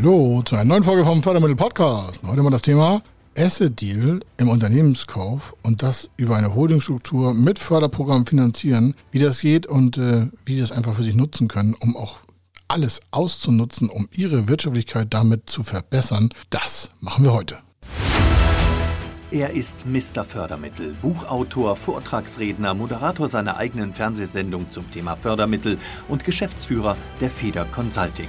Hallo zu einer neuen Folge vom Fördermittel Podcast. Heute mal das Thema Asset Deal im Unternehmenskauf und das über eine Holdingstruktur mit Förderprogramm finanzieren, wie das geht und äh, wie Sie das einfach für sich nutzen können, um auch alles auszunutzen, um Ihre Wirtschaftlichkeit damit zu verbessern. Das machen wir heute. Er ist Mr. Fördermittel, Buchautor, Vortragsredner, Moderator seiner eigenen Fernsehsendung zum Thema Fördermittel und Geschäftsführer der Feder Consulting.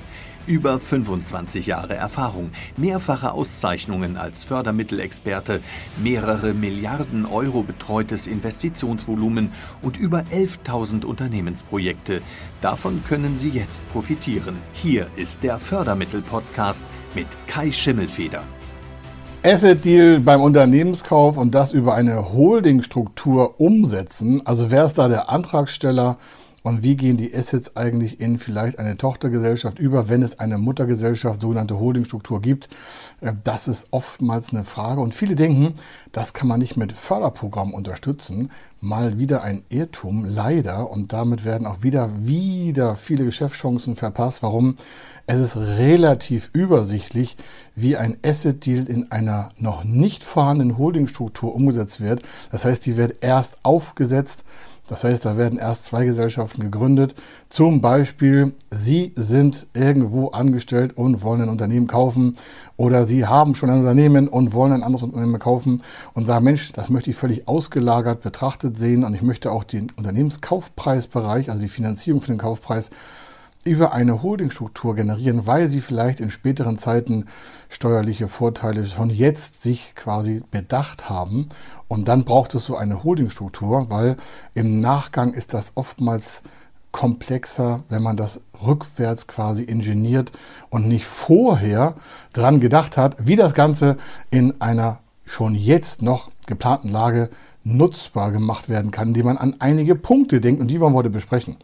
Über 25 Jahre Erfahrung, mehrfache Auszeichnungen als Fördermittelexperte, mehrere Milliarden Euro betreutes Investitionsvolumen und über 11.000 Unternehmensprojekte. Davon können Sie jetzt profitieren. Hier ist der Fördermittel-Podcast mit Kai Schimmelfeder. Asset Deal beim Unternehmenskauf und das über eine Holdingstruktur umsetzen. Also wer ist da der Antragsteller? Und wie gehen die Assets eigentlich in vielleicht eine Tochtergesellschaft über, wenn es eine Muttergesellschaft, sogenannte Holdingstruktur gibt? Äh, das ist oftmals eine Frage. Und viele denken, das kann man nicht mit Förderprogrammen unterstützen. Mal wieder ein Irrtum, leider. Und damit werden auch wieder, wieder viele Geschäftschancen verpasst. Warum? Es ist relativ übersichtlich, wie ein Asset-Deal in einer noch nicht vorhandenen Holdingstruktur umgesetzt wird. Das heißt, die wird erst aufgesetzt, das heißt, da werden erst zwei Gesellschaften gegründet. Zum Beispiel, Sie sind irgendwo angestellt und wollen ein Unternehmen kaufen oder Sie haben schon ein Unternehmen und wollen ein anderes Unternehmen kaufen und sagen, Mensch, das möchte ich völlig ausgelagert betrachtet sehen und ich möchte auch den Unternehmenskaufpreisbereich, also die Finanzierung für den Kaufpreis, über eine Holdingstruktur generieren, weil sie vielleicht in späteren Zeiten steuerliche Vorteile schon jetzt sich quasi bedacht haben. Und dann braucht es so eine Holdingstruktur, weil im Nachgang ist das oftmals komplexer, wenn man das rückwärts quasi ingeniert und nicht vorher dran gedacht hat, wie das Ganze in einer schon jetzt noch geplanten Lage nutzbar gemacht werden kann, indem man an einige Punkte denkt und die wollen wir heute besprechen.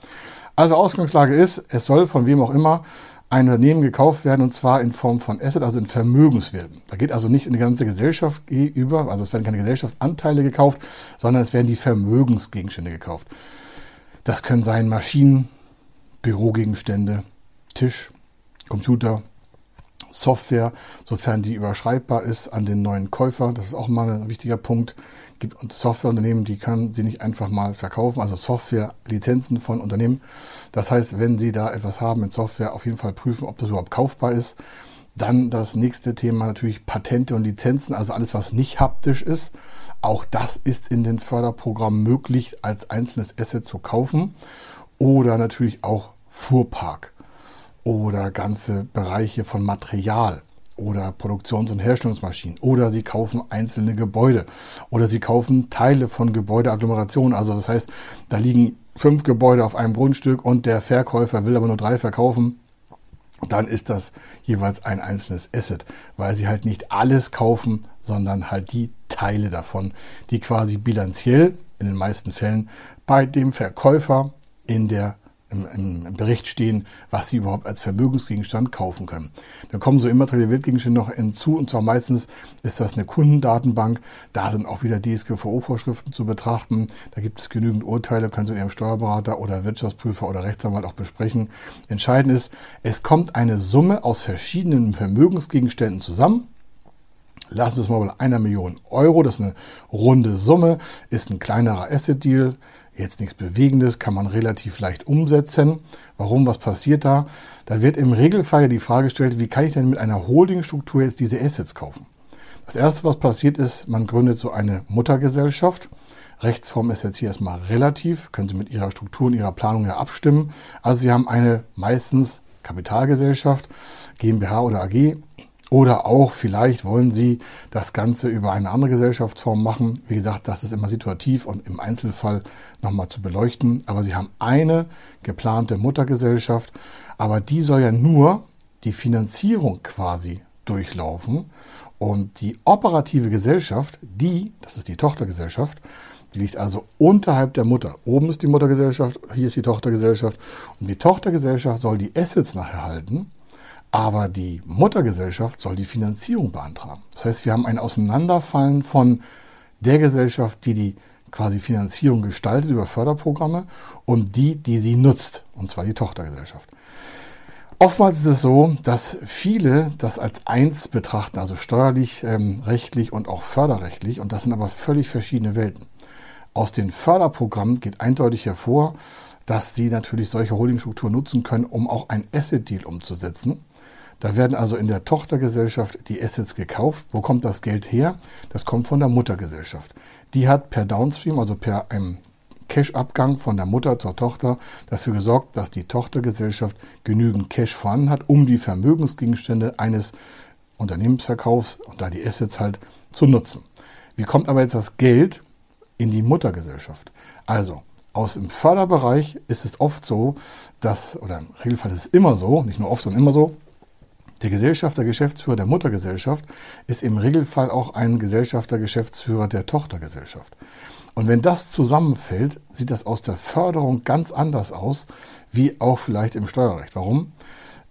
Also Ausgangslage ist, es soll von wem auch immer ein Unternehmen gekauft werden und zwar in Form von Asset, also in Vermögenswerten. Da geht also nicht in die ganze Gesellschaft über, also es werden keine Gesellschaftsanteile gekauft, sondern es werden die Vermögensgegenstände gekauft. Das können sein Maschinen, Bürogegenstände, Tisch, Computer, Software, sofern die überschreibbar ist an den neuen Käufer. Das ist auch mal ein wichtiger Punkt. Es gibt Softwareunternehmen, die können sie nicht einfach mal verkaufen, also Software-Lizenzen von Unternehmen. Das heißt, wenn Sie da etwas haben mit Software, auf jeden Fall prüfen, ob das überhaupt kaufbar ist. Dann das nächste Thema natürlich Patente und Lizenzen, also alles, was nicht haptisch ist. Auch das ist in den Förderprogrammen möglich, als einzelnes Asset zu kaufen. Oder natürlich auch Fuhrpark oder ganze Bereiche von Material oder Produktions- und Herstellungsmaschinen oder sie kaufen einzelne Gebäude oder sie kaufen Teile von Gebäudeagglomerationen. Also das heißt, da liegen fünf Gebäude auf einem Grundstück und der Verkäufer will aber nur drei verkaufen. Dann ist das jeweils ein einzelnes Asset, weil sie halt nicht alles kaufen, sondern halt die Teile davon, die quasi bilanziell in den meisten Fällen bei dem Verkäufer in der im, im, Bericht stehen, was sie überhaupt als Vermögensgegenstand kaufen können. Da kommen so immaterielle Wertgegenstände noch hinzu und zwar meistens ist das eine Kundendatenbank. Da sind auch wieder DSGVO-Vorschriften zu betrachten. Da gibt es genügend Urteile, können Sie mit Ihrem Steuerberater oder Wirtschaftsprüfer oder Rechtsanwalt auch besprechen. Entscheidend ist, es kommt eine Summe aus verschiedenen Vermögensgegenständen zusammen. Lassen wir es mal bei einer Million Euro, das ist eine runde Summe, ist ein kleinerer Asset-Deal jetzt nichts Bewegendes, kann man relativ leicht umsetzen. Warum, was passiert da? Da wird im Regelfall die Frage gestellt, wie kann ich denn mit einer Holdingstruktur jetzt diese Assets kaufen? Das erste, was passiert ist, man gründet so eine Muttergesellschaft. Rechtsform ist jetzt hier erstmal relativ, können Sie mit Ihrer Struktur und Ihrer Planung ja abstimmen. Also Sie haben eine meistens Kapitalgesellschaft, GmbH oder AG oder auch vielleicht wollen Sie das Ganze über eine andere Gesellschaftsform machen. Wie gesagt, das ist immer situativ und im Einzelfall nochmal zu beleuchten. Aber Sie haben eine geplante Muttergesellschaft, aber die soll ja nur die Finanzierung quasi durchlaufen. Und die operative Gesellschaft, die, das ist die Tochtergesellschaft, Die liegt also unterhalb der Mutter. Oben ist die Muttergesellschaft, hier ist die Tochtergesellschaft. Und die Tochtergesellschaft soll die Assets nachher halten, aber die Muttergesellschaft soll die Finanzierung beantragen. Das heißt, wir haben ein Auseinanderfallen von der Gesellschaft, die die quasi Finanzierung gestaltet über Förderprogramme und die, die sie nutzt, und zwar die Tochtergesellschaft. Oftmals ist es so, dass viele das als eins betrachten, also steuerlich, ähm, rechtlich und auch förderrechtlich, und das sind aber völlig verschiedene Welten. Aus den Förderprogrammen geht eindeutig hervor, dass sie natürlich solche Holdingstrukturen nutzen können, um auch ein Asset-Deal umzusetzen. Da werden also in der Tochtergesellschaft die Assets gekauft. Wo kommt das Geld her? Das kommt von der Muttergesellschaft. Die hat per Downstream, also per einem Cash-Abgang von der Mutter zur Tochter dafür gesorgt, dass die Tochtergesellschaft genügend Cash vorhanden hat, um die Vermögensgegenstände eines Unternehmensverkaufs und da die Assets halt zu nutzen. Wie kommt aber jetzt das Geld in die Muttergesellschaft? Also, aus dem Förderbereich ist es oft so, dass, oder im Regelfall ist es immer so, nicht nur oft, sondern immer so, der Gesellschafter, Geschäftsführer der Muttergesellschaft ist im Regelfall auch ein Gesellschafter, Geschäftsführer der Tochtergesellschaft. Und wenn das zusammenfällt, sieht das aus der Förderung ganz anders aus, wie auch vielleicht im Steuerrecht. Warum?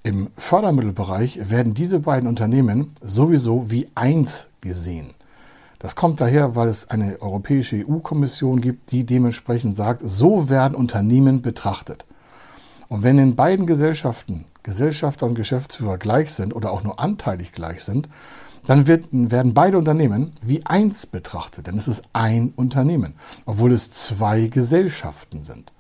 Im Fördermittelbereich werden diese beiden Unternehmen sowieso wie eins gesehen. Das kommt daher, weil es eine europäische EU-Kommission gibt, die dementsprechend sagt, so werden Unternehmen betrachtet. Und wenn in beiden Gesellschaften Gesellschafter und Geschäftsführer gleich sind oder auch nur anteilig gleich sind, dann wird, werden beide Unternehmen wie eins betrachtet, denn es ist ein Unternehmen, obwohl es zwei Gesellschaften sind.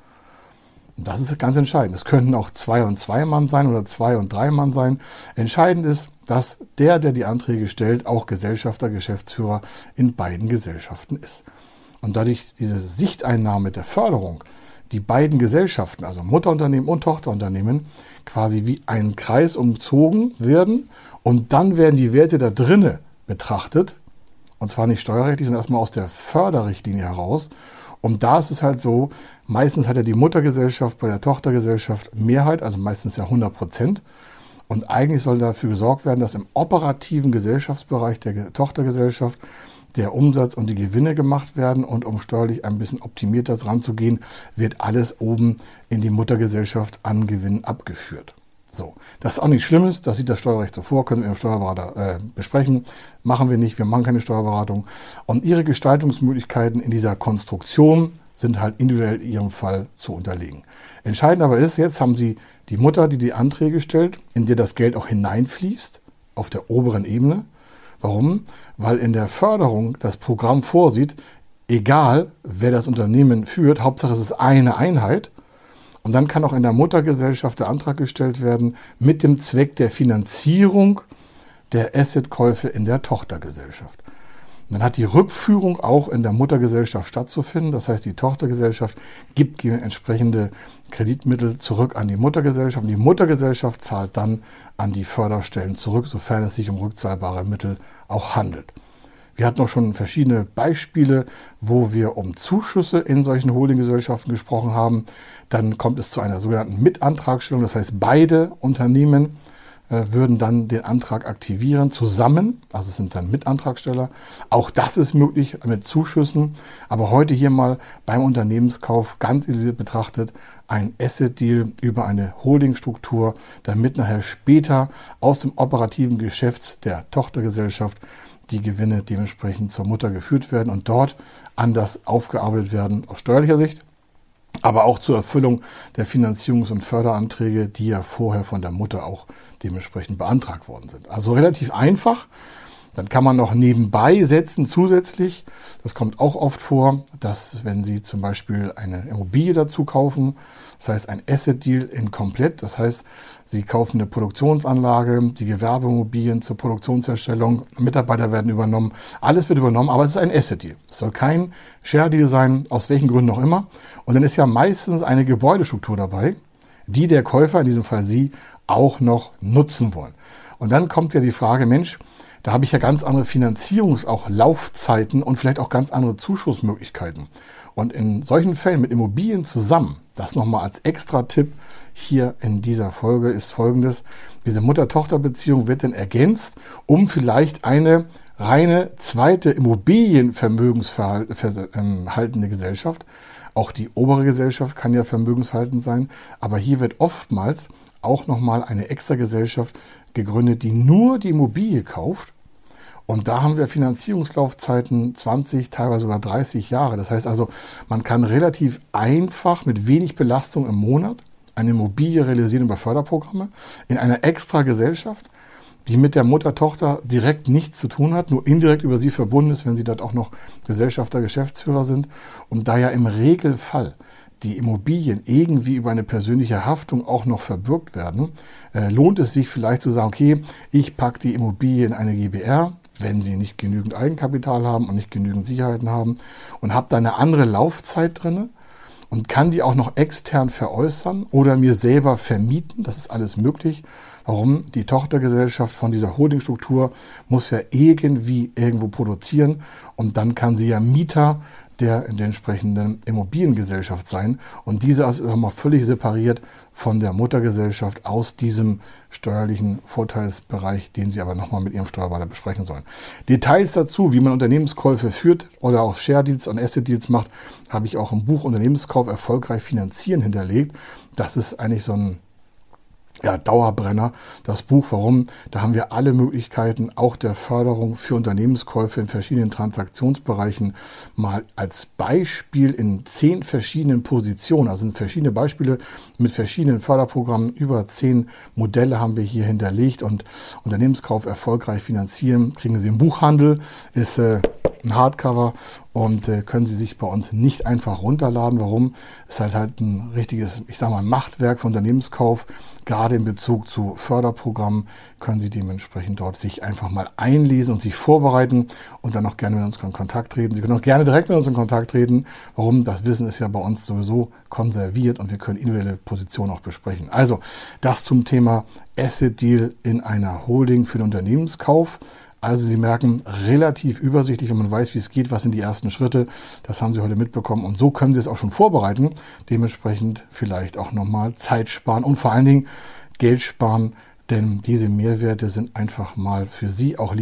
Und das ist ganz entscheidend. Es könnten auch zwei und zwei Mann sein oder zwei und drei Mann sein. Entscheidend ist, dass der, der die Anträge stellt, auch Gesellschafter, Geschäftsführer in beiden Gesellschaften ist. Und dadurch diese Sichteinnahme der Förderung die beiden Gesellschaften, also Mutterunternehmen und Tochterunternehmen, quasi wie ein Kreis umzogen werden und dann werden die Werte da drinnen betrachtet und zwar nicht steuerrechtlich, sondern erstmal aus der Förderrichtlinie heraus. Und da ist es halt so, meistens hat ja die Muttergesellschaft bei der Tochtergesellschaft Mehrheit, also meistens ja 100 Prozent. Und eigentlich soll dafür gesorgt werden, dass im operativen Gesellschaftsbereich der Tochtergesellschaft der Umsatz und die Gewinne gemacht werden und um steuerlich ein bisschen optimierter dran zu gehen, wird alles oben in die Muttergesellschaft an Gewinn abgeführt. So, das ist auch nichts Schlimmes, das sieht das Steuerrecht so vor, können wir im Steuerberater äh, besprechen. Machen wir nicht, wir machen keine Steuerberatung. Und Ihre Gestaltungsmöglichkeiten in dieser Konstruktion sind halt individuell Ihrem Fall zu unterlegen. Entscheidend aber ist, jetzt haben Sie die Mutter, die die Anträge stellt, in der das Geld auch hineinfließt, auf der oberen Ebene. Warum? Weil in der Förderung das Programm vorsieht, egal wer das Unternehmen führt, Hauptsache es ist eine Einheit. Und dann kann auch in der Muttergesellschaft der Antrag gestellt werden mit dem Zweck der Finanzierung der Assetkäufe in der Tochtergesellschaft. Und dann hat die Rückführung auch in der Muttergesellschaft stattzufinden. Das heißt, die Tochtergesellschaft gibt entsprechende Kreditmittel zurück an die Muttergesellschaft. Und die Muttergesellschaft zahlt dann an die Förderstellen zurück, sofern es sich um rückzahlbare Mittel auch handelt. Wir hatten auch schon verschiedene Beispiele, wo wir um Zuschüsse in solchen Holdinggesellschaften gesprochen haben. Dann kommt es zu einer sogenannten Mitantragstellung. Das heißt, beide Unternehmen würden dann den Antrag aktivieren zusammen, also sind dann Mitantragsteller. Auch das ist möglich mit Zuschüssen, aber heute hier mal beim Unternehmenskauf ganz isoliert betrachtet ein Asset Deal über eine Holdingstruktur, damit nachher später aus dem operativen Geschäfts der Tochtergesellschaft die Gewinne dementsprechend zur Mutter geführt werden und dort anders aufgearbeitet werden aus steuerlicher Sicht aber auch zur Erfüllung der Finanzierungs- und Förderanträge, die ja vorher von der Mutter auch dementsprechend beantragt worden sind. Also relativ einfach. Dann kann man noch nebenbei setzen zusätzlich. Das kommt auch oft vor, dass wenn Sie zum Beispiel eine Immobilie dazu kaufen, das heißt ein Asset Deal in komplett, das heißt Sie kaufen eine Produktionsanlage, die Gewerbeimmobilien zur Produktionsherstellung, Mitarbeiter werden übernommen, alles wird übernommen, aber es ist ein Asset Deal. Es soll kein Share Deal sein, aus welchen Gründen auch immer. Und dann ist ja meistens eine Gebäudestruktur dabei, die der Käufer, in diesem Fall Sie, auch noch nutzen wollen. Und dann kommt ja die Frage, Mensch, da habe ich ja ganz andere Finanzierungs-, auch Laufzeiten und vielleicht auch ganz andere Zuschussmöglichkeiten. Und in solchen Fällen mit Immobilien zusammen, das nochmal als extra Tipp hier in dieser Folge ist folgendes. Diese Mutter-Tochter-Beziehung wird dann ergänzt, um vielleicht eine reine zweite Immobilienvermögensverhaltende Gesellschaft. Auch die obere Gesellschaft kann ja vermögensverhaltend sein, aber hier wird oftmals auch nochmal eine extra Gesellschaft gegründet, die nur die Immobilie kauft. Und da haben wir Finanzierungslaufzeiten 20, teilweise sogar 30 Jahre. Das heißt also, man kann relativ einfach mit wenig Belastung im Monat eine Immobilie realisieren über Förderprogramme in einer extra Gesellschaft, die mit der Mutter-Tochter direkt nichts zu tun hat, nur indirekt über sie verbunden ist, wenn sie dort auch noch Gesellschafter, Geschäftsführer sind. Und da ja im Regelfall die Immobilien irgendwie über eine persönliche Haftung auch noch verbürgt werden, äh, lohnt es sich vielleicht zu sagen, okay, ich packe die Immobilie in eine GBR, wenn sie nicht genügend Eigenkapital haben und nicht genügend Sicherheiten haben und habe da eine andere Laufzeit drin und kann die auch noch extern veräußern oder mir selber vermieten. Das ist alles möglich. Warum? Die Tochtergesellschaft von dieser Holdingstruktur muss ja irgendwie irgendwo produzieren und dann kann sie ja Mieter der in der entsprechenden Immobiliengesellschaft sein. Und diese ist mal völlig separiert von der Muttergesellschaft aus diesem steuerlichen Vorteilsbereich, den Sie aber nochmal mit Ihrem Steuerberater besprechen sollen. Details dazu, wie man Unternehmenskäufe führt oder auch Share Deals und Asset Deals macht, habe ich auch im Buch Unternehmenskauf erfolgreich finanzieren hinterlegt. Das ist eigentlich so ein ja, Dauerbrenner, das Buch. Warum? Da haben wir alle Möglichkeiten, auch der Förderung für Unternehmenskäufe in verschiedenen Transaktionsbereichen mal als Beispiel in zehn verschiedenen Positionen, also sind verschiedene Beispiele mit verschiedenen Förderprogrammen. Über zehn Modelle haben wir hier hinterlegt und Unternehmenskauf erfolgreich finanzieren, kriegen Sie im Buchhandel, ist äh, ein Hardcover und äh, können Sie sich bei uns nicht einfach runterladen. Warum? Es ist halt halt ein richtiges, ich sage mal, Machtwerk für Unternehmenskauf. Gerade in Bezug zu Förderprogrammen können Sie dementsprechend dort sich einfach mal einlesen und sich vorbereiten und dann auch gerne mit uns in Kontakt treten. Sie können auch gerne direkt mit uns in Kontakt treten. Warum? Das Wissen ist ja bei uns sowieso konserviert und wir können individuelle Positionen auch besprechen. Also das zum Thema Asset Deal in einer Holding für den Unternehmenskauf. Also Sie merken, relativ übersichtlich, wenn man weiß, wie es geht, was sind die ersten Schritte. Das haben Sie heute mitbekommen. Und so können Sie es auch schon vorbereiten. Dementsprechend vielleicht auch nochmal Zeit sparen und vor allen Dingen Geld sparen, denn diese Mehrwerte sind einfach mal für Sie auch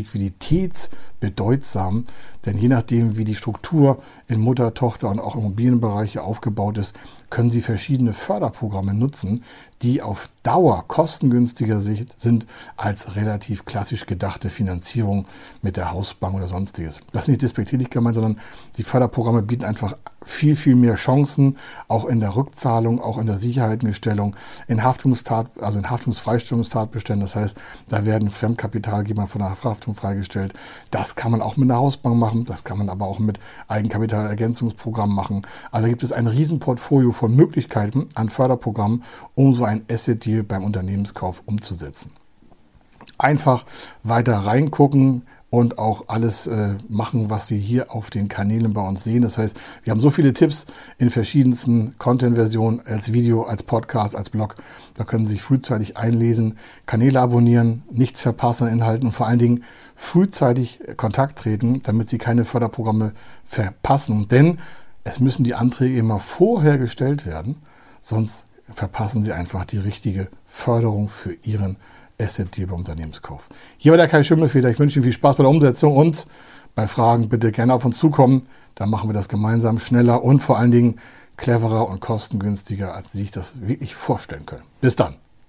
liquiditätsbedeutsam. Denn je nachdem, wie die Struktur in Mutter, Tochter und auch Immobilienbereiche aufgebaut ist, können Sie verschiedene Förderprogramme nutzen, die auf Dauer kostengünstiger sind als relativ klassisch gedachte Finanzierung mit der Hausbank oder sonstiges. Das ist nicht despektierlich gemeint, sondern die Förderprogramme bieten einfach viel, viel mehr Chancen, auch in der Rückzahlung, auch in der Sicherheitengestellung, in Haftungstat, also in Haftungsfreistellungstatbeständen. Das heißt, da werden Fremdkapitalgeber von der Haftung freigestellt. Das kann man auch mit einer Hausbank machen, das kann man aber auch mit Eigenkapitalergänzungsprogrammen machen. Also gibt es ein Riesenportfolio von Möglichkeiten an Förderprogrammen, um so ein Asset Deal beim Unternehmenskauf umzusetzen. Einfach weiter reingucken, und auch alles äh, machen, was Sie hier auf den Kanälen bei uns sehen. Das heißt, wir haben so viele Tipps in verschiedensten Content-Versionen, als Video, als Podcast, als Blog. Da können Sie sich frühzeitig einlesen, Kanäle abonnieren, nichts verpassen an Inhalten und vor allen Dingen frühzeitig Kontakt treten, damit Sie keine Förderprogramme verpassen. Denn es müssen die Anträge immer vorher gestellt werden, sonst verpassen Sie einfach die richtige Förderung für Ihren Beim Unternehmenskauf. Hier war der Kai Schimmelfeder. Ich wünsche Ihnen viel Spaß bei der Umsetzung und bei Fragen bitte gerne auf uns zukommen. Dann machen wir das gemeinsam schneller und vor allen Dingen cleverer und kostengünstiger, als Sie sich das wirklich vorstellen können. Bis dann.